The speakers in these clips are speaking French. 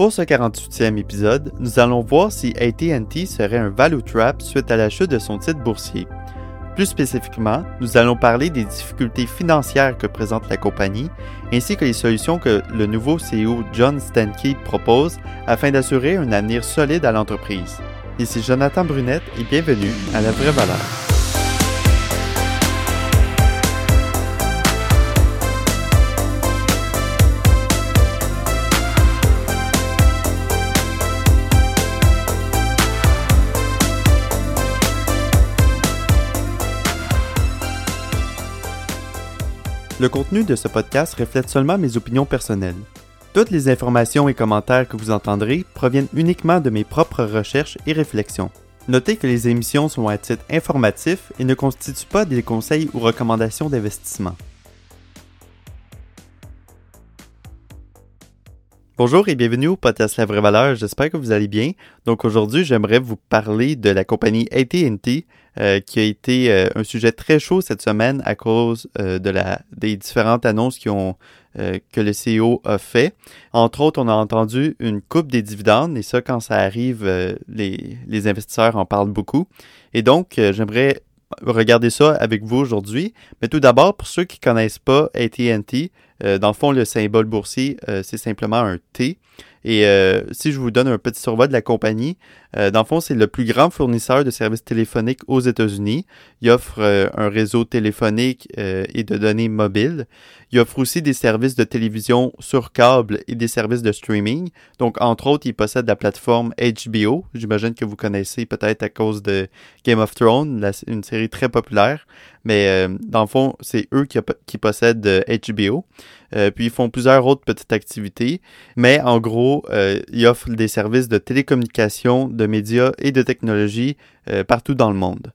Pour ce 48e épisode, nous allons voir si AT&T serait un value trap suite à la chute de son titre boursier. Plus spécifiquement, nous allons parler des difficultés financières que présente la compagnie, ainsi que les solutions que le nouveau CEO John Stankey propose afin d'assurer un avenir solide à l'entreprise. Ici Jonathan Brunette et bienvenue à La Vraie Valeur. Le contenu de ce podcast reflète seulement mes opinions personnelles. Toutes les informations et commentaires que vous entendrez proviennent uniquement de mes propres recherches et réflexions. Notez que les émissions sont à titre informatif et ne constituent pas des conseils ou recommandations d'investissement. Bonjour et bienvenue au podcast La Vraie Valeur, j'espère que vous allez bien. Donc aujourd'hui, j'aimerais vous parler de la compagnie AT&T euh, qui a été euh, un sujet très chaud cette semaine à cause euh, des différentes annonces que le CEO a fait. Entre autres, on a entendu une coupe des dividendes et ça, quand ça arrive, les, les, investisseurs en parlent beaucoup. Et donc, j'aimerais regarder ça avec vous aujourd'hui. Mais tout d'abord, pour ceux qui ne connaissent pas AT&T, dans le fond, le symbole boursier, c'est simplement un T. Et euh, si je vous donne un petit survol de la compagnie, euh, dans le fond, c'est le plus grand fournisseur de services téléphoniques aux États-Unis. Il offre euh, un réseau téléphonique et de données mobiles. Il offre aussi des services de télévision sur câble et des services de streaming. Donc, entre autres, il possède la plateforme HBO. J'imagine que vous connaissez peut-être à cause de Game of Thrones, une série très populaire. Mais dans le fond, c'est eux qui, possèdent HBO. puis, ils font plusieurs autres petites activités. Mais en gros, euh, il offre des services de télécommunication, de médias et de technologie euh, partout dans le monde.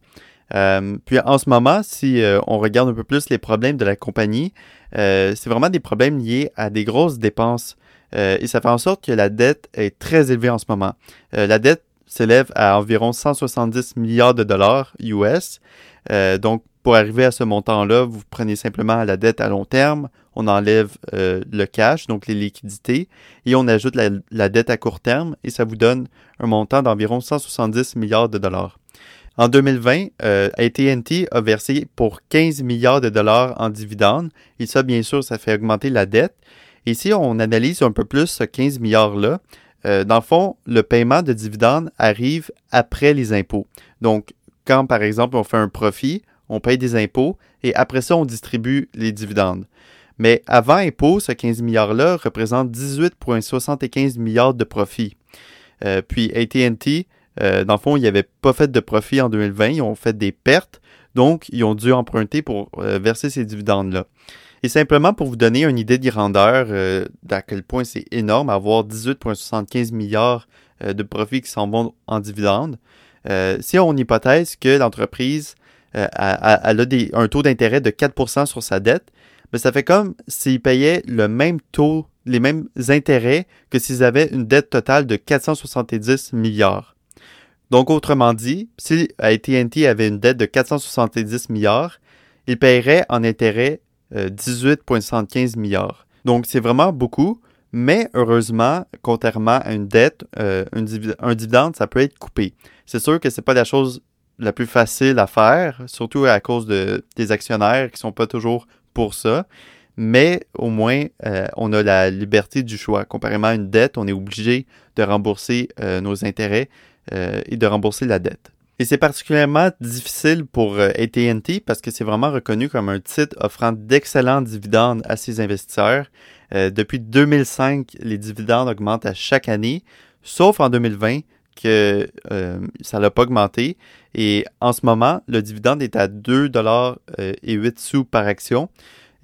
Euh, puis en ce moment, si on regarde un peu plus les problèmes de la compagnie, c'est vraiment des problèmes liés à des grosses dépenses et ça fait en sorte que la dette est très élevée en ce moment. la dette s'élève à environ 170 milliards de dollars US. donc pour arriver à ce montant-là, vous prenez simplement la dette à long terme, on enlève euh, le cash, donc les liquidités, et on ajoute la, dette à court terme, et ça vous donne un montant d'environ 170 milliards de dollars. En 2020, euh, AT&T a versé pour 15 milliards de dollars en dividendes, et ça, bien sûr, ça fait augmenter la dette. Et si on analyse un peu plus ce 15 milliards-là, euh, dans le fond, le paiement de dividendes arrive après les impôts. Donc, quand, par exemple, on fait un profit, on paye des impôts et après ça, on distribue les dividendes. Mais avant impôt, ce 15 milliards-là représente 18,75 milliards de profit. Euh, puis ATT, euh, dans le fond, ils n'avaient pas fait de profit en 2020, ils ont fait des pertes, donc ils ont dû emprunter pour euh, verser ces dividendes-là. Et simplement pour vous donner une idée de grandeur d'à quel point c'est énorme, avoir 18,75 milliards de profits qui s'en vont en dividendes, si on hypothèse que l'entreprise euh, elle a un taux d'intérêt de 4% sur sa dette, mais ça fait comme s'ils payaient le même taux, les mêmes intérêts que s'ils avaient une dette totale de 470 milliards. Donc, autrement dit, si AT&T avait une dette de 470 milliards, il paierait en intérêt 18,75 euh, milliards. Donc, c'est vraiment beaucoup, mais heureusement, contrairement à une dette, euh, un, dividende, ça peut être coupé. C'est sûr que c'est pas la chose la plus facile à faire, surtout à cause de, des actionnaires qui sont pas toujours pour ça. Mais au moins, euh, on a la liberté du choix. Comparément à une dette, on est obligé de rembourser euh, nos intérêts euh, et de rembourser la dette. Et c'est particulièrement difficile pour AT&T parce que c'est vraiment reconnu comme un titre offrant d'excellents dividendes à ses investisseurs. depuis 2005, les dividendes augmentent à chaque année, sauf en 2020 que euh, ça n'a pas augmenté. Et en ce moment, le dividende est à 2 dollars euh, et 8 sous par action.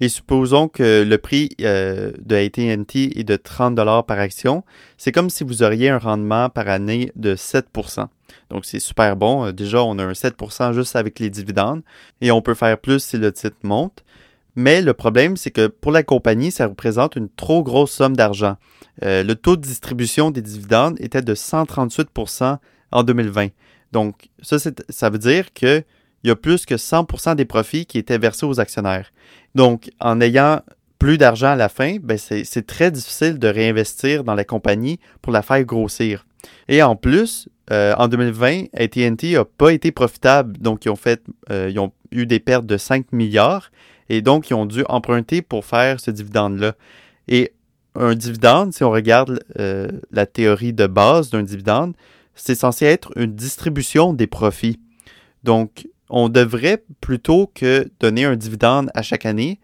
Et supposons que le prix euh, de AT&T est de 30 dollars par action. C'est comme si vous auriez un rendement par année de 7% donc, c'est super bon. Déjà, on a un 7% juste avec les dividendes et on peut faire plus si le titre monte. Mais le problème, c'est que pour la compagnie, ça représente une trop grosse somme d'argent. Euh, le taux de distribution des dividendes était de 138% en 2020. Donc, ça, ça veut dire qu'il y a plus que 100% des profits qui étaient versés aux actionnaires. Donc, en ayant plus d'argent à la fin, ben c'est très difficile de réinvestir dans la compagnie pour la faire grossir. Et en plus, euh, en 2020, AT&T n'a pas été profitable, donc ils ont fait, euh, ils ont eu des pertes de 5 milliards, et donc ils ont dû emprunter pour faire ce dividende-là. Et un dividende, si on regarde euh, la théorie de base d'un dividende, c'est censé être une distribution des profits. Donc, on devrait plutôt que donner un dividende à chaque année,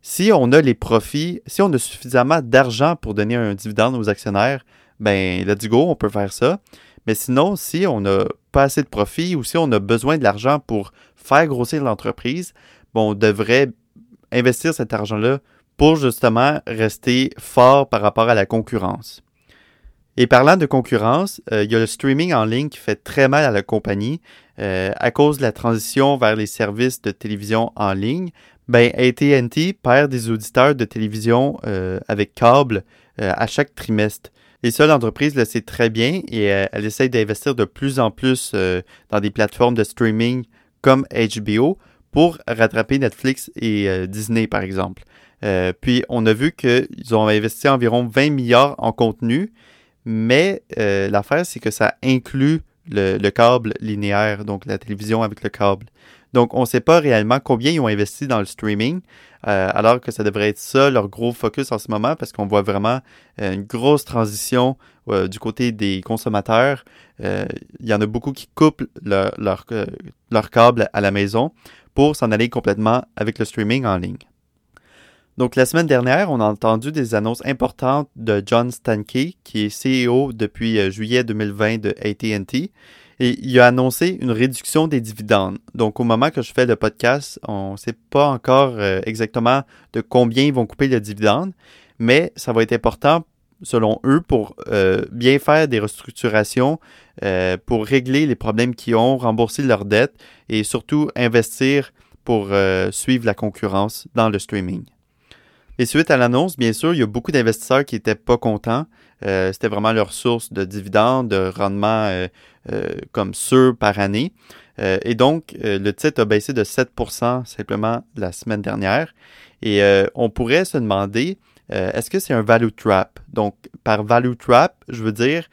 si on a les profits, si on a suffisamment d'argent pour donner un dividende aux actionnaires, ben let's go, on peut faire ça. Mais sinon, si on n'a pas assez de profits ou si on a besoin de l'argent pour faire grossir l'entreprise, bon, on devrait investir cet argent-là pour justement rester fort par rapport à la concurrence. Et parlant de concurrence, euh, il y a le streaming en ligne qui fait très mal à la compagnie euh, à cause de la transition vers les services de télévision en ligne. Ben, AT&T perd des auditeurs de télévision euh, avec câble à chaque trimestre. Et ça, l'entreprise le sait très bien et elle essaie d'investir de plus en plus dans des plateformes de streaming comme HBO pour rattraper Netflix et Disney, par exemple. puis, on a vu qu'ils ont investi environ 20 milliards en contenu mais euh, l'affaire, c'est que ça inclut le, câble linéaire, donc la télévision avec le câble. Donc, on ne sait pas réellement combien ils ont investi dans le streaming, euh, alors que ça devrait être ça leur gros focus en ce moment, parce qu'on voit vraiment euh, une grosse transition du côté des consommateurs. Il y en a beaucoup qui coupent leur, leur câble à la maison pour s'en aller complètement avec le streaming en ligne. Donc, la semaine dernière, on a entendu des annonces importantes de John Stankey, qui est CEO depuis euh, juillet 2020 de AT&T. Et il a annoncé une réduction des dividendes. Donc, au moment que je fais le podcast, on ne sait pas encore euh, exactement de combien ils vont couper le dividende, mais ça va être important, selon eux, pour euh, bien faire des restructurations, pour régler les problèmes qu'ils ont, rembourser leurs dettes et surtout investir pour suivre la concurrence dans le streaming. Et suite à l'annonce, bien sûr, il y a beaucoup d'investisseurs qui n'étaient pas contents. Euh, c'était vraiment leur source de dividendes, de rendement euh, euh, comme sûr par année. et donc, le titre a baissé de 7% simplement la semaine dernière. Et on pourrait se demander, est-ce que c'est un value trap? Donc, par value trap, je veux dire,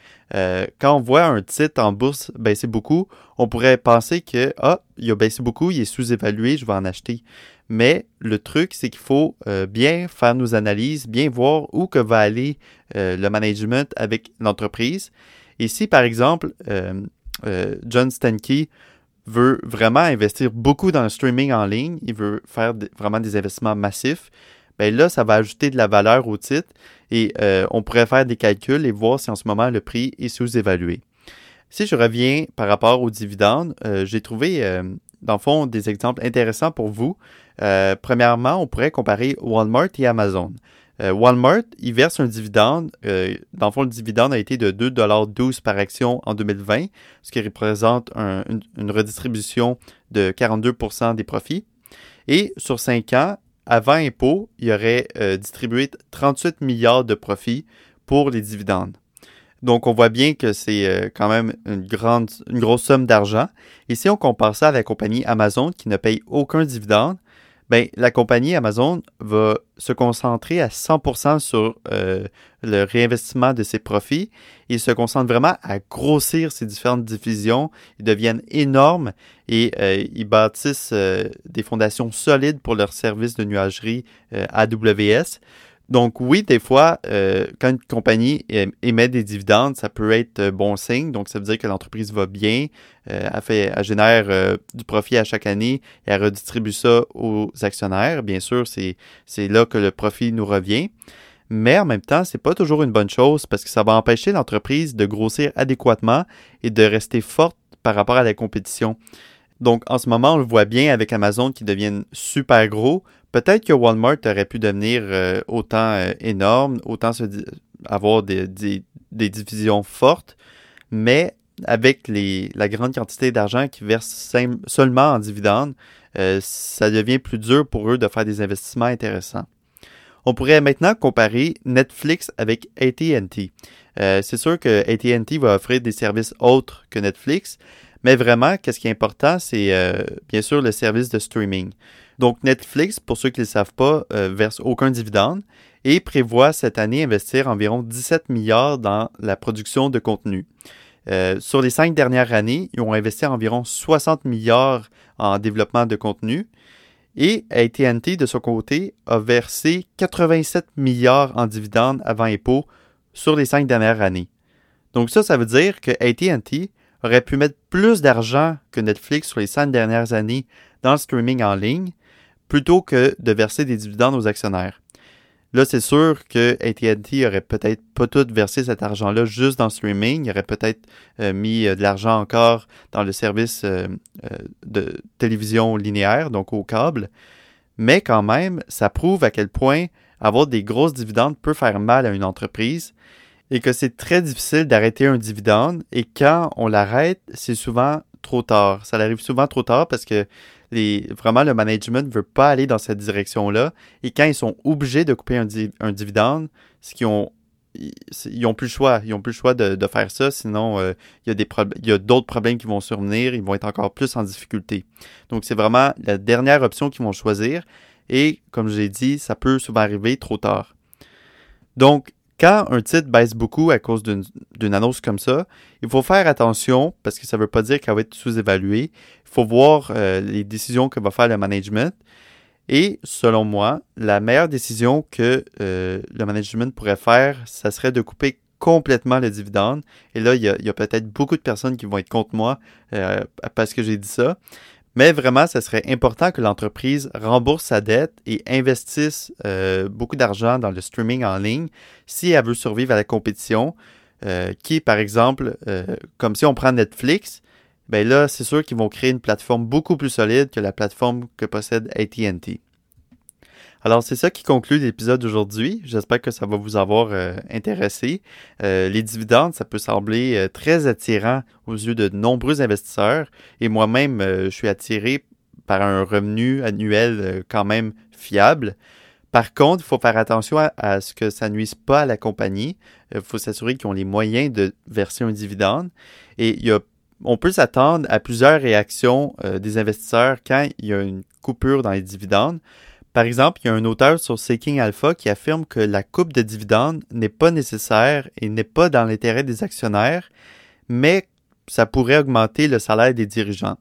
quand on voit un titre en bourse baisser beaucoup, on pourrait penser que, ah, il a baissé beaucoup, il est sous-évalué, je vais en acheter. Mais le truc, c'est qu'il faut euh, bien faire nos analyses, bien voir où que va aller euh, le management avec l'entreprise. Et si, par exemple, euh, John Stankey veut vraiment investir beaucoup dans le streaming en ligne, il veut faire vraiment des investissements massifs, bien là, ça va ajouter de la valeur au titre et on pourrait faire des calculs et voir si en ce moment le prix est sous-évalué. Si je reviens par rapport aux dividendes, j'ai trouvé, dans le fond, des exemples intéressants pour vous. Euh, premièrement, on pourrait comparer Walmart et Amazon. Euh, Walmart, il verse un dividende. Euh, dans le fond, le dividende a été de 2,12 par action en 2020, ce qui représente une, redistribution de 42% des profits. Et sur 5 ans, avant impôt, il aurait distribué 38 milliards de profits pour les dividendes. Donc, on voit bien que c'est quand même une, grande, une grosse somme d'argent. Et si on compare ça à la compagnie Amazon qui ne paye aucun dividende, ben, la compagnie Amazon va se concentrer à 100% sur euh, le réinvestissement de ses profits. Ils se concentrent vraiment à grossir ces différentes divisions. Ils deviennent énormes et euh, ils bâtissent euh, des fondations solides pour leur service de nuagerie AWS. Donc oui, des fois, euh, quand une compagnie émet des dividendes, ça peut être euh, bon signe. Donc ça veut dire que l'entreprise va bien, euh, elle, fait, elle génère du profit à chaque année et elle redistribue ça aux actionnaires. Bien sûr, c'est là que le profit nous revient. Mais en même temps, c'est pas toujours une bonne chose parce que ça va empêcher l'entreprise de grossir adéquatement et de rester forte par rapport à la compétition. Donc en ce moment, on le voit bien avec Amazon qui deviennent super gros Peut-être que Walmart aurait pu devenir euh, autant euh, énorme, autant avoir des, divisions fortes, mais avec la grande quantité d'argent qu'ils versent seulement en dividendes, euh, ça devient plus dur pour eux de faire des investissements intéressants. On pourrait maintenant comparer Netflix avec AT&T. c'est sûr que AT&T va offrir des services autres que Netflix, mais vraiment, qu'est-ce qui est important, c'est bien sûr le service de streaming. Donc Netflix, pour ceux qui ne le savent pas, euh, verse aucun dividende et prévoit cette année investir environ 17 milliards dans la production de contenu. Euh, sur les cinq dernières années, ils ont investi environ 60 milliards en développement de contenu. Et AT&T, de son côté, a versé 87 milliards en dividendes avant impôt sur les cinq dernières années. Donc ça, ça veut dire que AT&T aurait pu mettre plus d'argent que Netflix sur les cinq dernières années dans le streaming en ligne, plutôt que de verser des dividendes aux actionnaires. Là, c'est sûr que AT&T aurait peut-être pas tout versé cet argent-là juste dans le streaming. Il aurait peut-être euh, mis euh, de l'argent encore dans le service euh, de télévision linéaire, donc au câble. Mais quand même, ça prouve à quel point avoir des grosses dividendes peut faire mal à une entreprise et que c'est très difficile d'arrêter un dividende. Et quand on l'arrête, c'est souvent trop tard. Ça arrive souvent trop tard parce que vraiment, le management ne veut pas aller dans cette direction-là. Et quand ils sont obligés de couper un, dividende, ce qu'ils ont ils n'ont plus le choix. Ils n'ont plus le choix de, faire ça, sinon euh, il y a d'autres problèmes qui vont survenir, ils vont être encore plus en difficulté. Donc c'est vraiment la dernière option qu'ils vont choisir. Et comme je l'ai dit, ça peut souvent arriver trop tard. Donc, quand un titre baisse beaucoup à cause d'une annonce comme ça, il faut faire attention parce que ça ne veut pas dire qu'elle va être sous-évaluée. Il faut voir euh, les décisions que va faire le management. Et selon moi, la meilleure décision que euh, le management pourrait faire, ça serait de couper complètement le dividende. Et là, il y a, peut-être beaucoup de personnes qui vont être contre moi euh, parce que j'ai dit ça. Mais vraiment, ce serait important que l'entreprise rembourse sa dette et investisse euh, beaucoup d'argent dans le streaming en ligne si elle veut survivre à la compétition, euh, qui, par exemple, euh, comme si on prend Netflix, ben là, c'est sûr qu'ils vont créer une plateforme beaucoup plus solide que la plateforme que possède ATT. Alors, c'est ça qui conclut l'épisode d'aujourd'hui. J'espère que ça va vous avoir euh, intéressé. Euh, les dividendes, ça peut sembler euh, très attirant aux yeux de nombreux investisseurs. Et moi-même, je suis attiré par un revenu annuel quand même fiable. Par contre, il faut faire attention à, ce que ça nuise pas à la compagnie. Il faut s'assurer qu'ils ont les moyens de verser un dividende. Et on peut s'attendre à plusieurs réactions des investisseurs quand il y a une coupure dans les dividendes. Par exemple, il y a un auteur sur Seeking Alpha qui affirme que la coupe de dividendes n'est pas nécessaire et n'est pas dans l'intérêt des actionnaires, mais ça pourrait augmenter le salaire des dirigeants.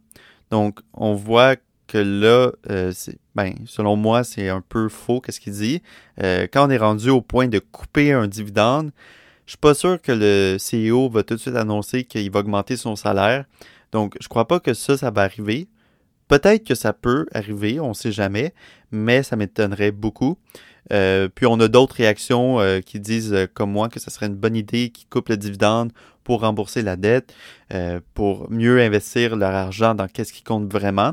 Donc, on voit que là, euh, ben, selon moi, c'est un peu faux qu'est-ce qu'il dit. Euh, quand on est rendu au point de couper un dividende, je suis pas sûr que le CEO va tout de suite annoncer qu'il va augmenter son salaire. Donc, je crois pas que ça, ça va arriver. Peut-être que ça peut arriver, on ne sait jamais, mais ça m'étonnerait beaucoup. Euh, puis on a d'autres réactions euh, qui disent euh, comme moi que ce serait une bonne idée qu'ils coupent le dividende pour rembourser la dette, pour mieux investir leur argent dans qu'est-ce qui compte vraiment.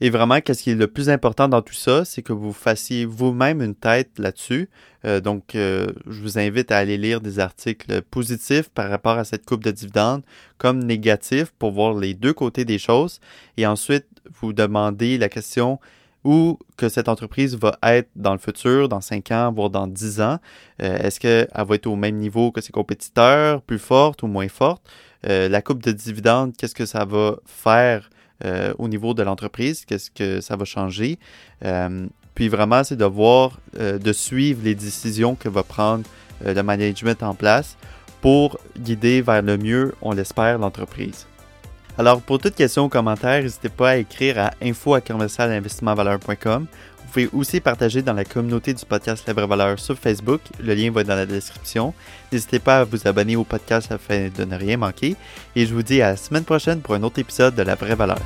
Et vraiment, qu'est-ce qui est le plus important dans tout ça, c'est que vous fassiez vous-même une tête là-dessus. Euh, donc, euh, je vous invite à aller lire des articles positifs par rapport à cette coupe de dividendes, comme négatifs pour voir les deux côtés des choses. Et ensuite, vous demandez la question où que cette entreprise va être dans le futur, dans 5 ans, voire dans 10 ans? Euh, est-ce qu'elle va être au même niveau que ses compétiteurs, plus forte ou moins forte? la coupe de dividendes, qu'est-ce que ça va faire euh, au niveau de l'entreprise, qu'est-ce que ça va changer. Euh, puis vraiment, c'est de voir, euh, de suivre les décisions que va prendre le management en place pour guider vers le mieux, on l'espère, l'entreprise. Alors, pour toute question ou commentaire, n'hésitez pas à écrire à info@commercialinvestissementvaleur.com. Vous pouvez aussi partager dans la communauté du podcast La Valeur sur Facebook. Le lien va dans la description. N'hésitez pas à vous abonner au podcast afin de ne rien manquer. Et je vous dis à la semaine prochaine pour un autre épisode de La Vraie Valeur.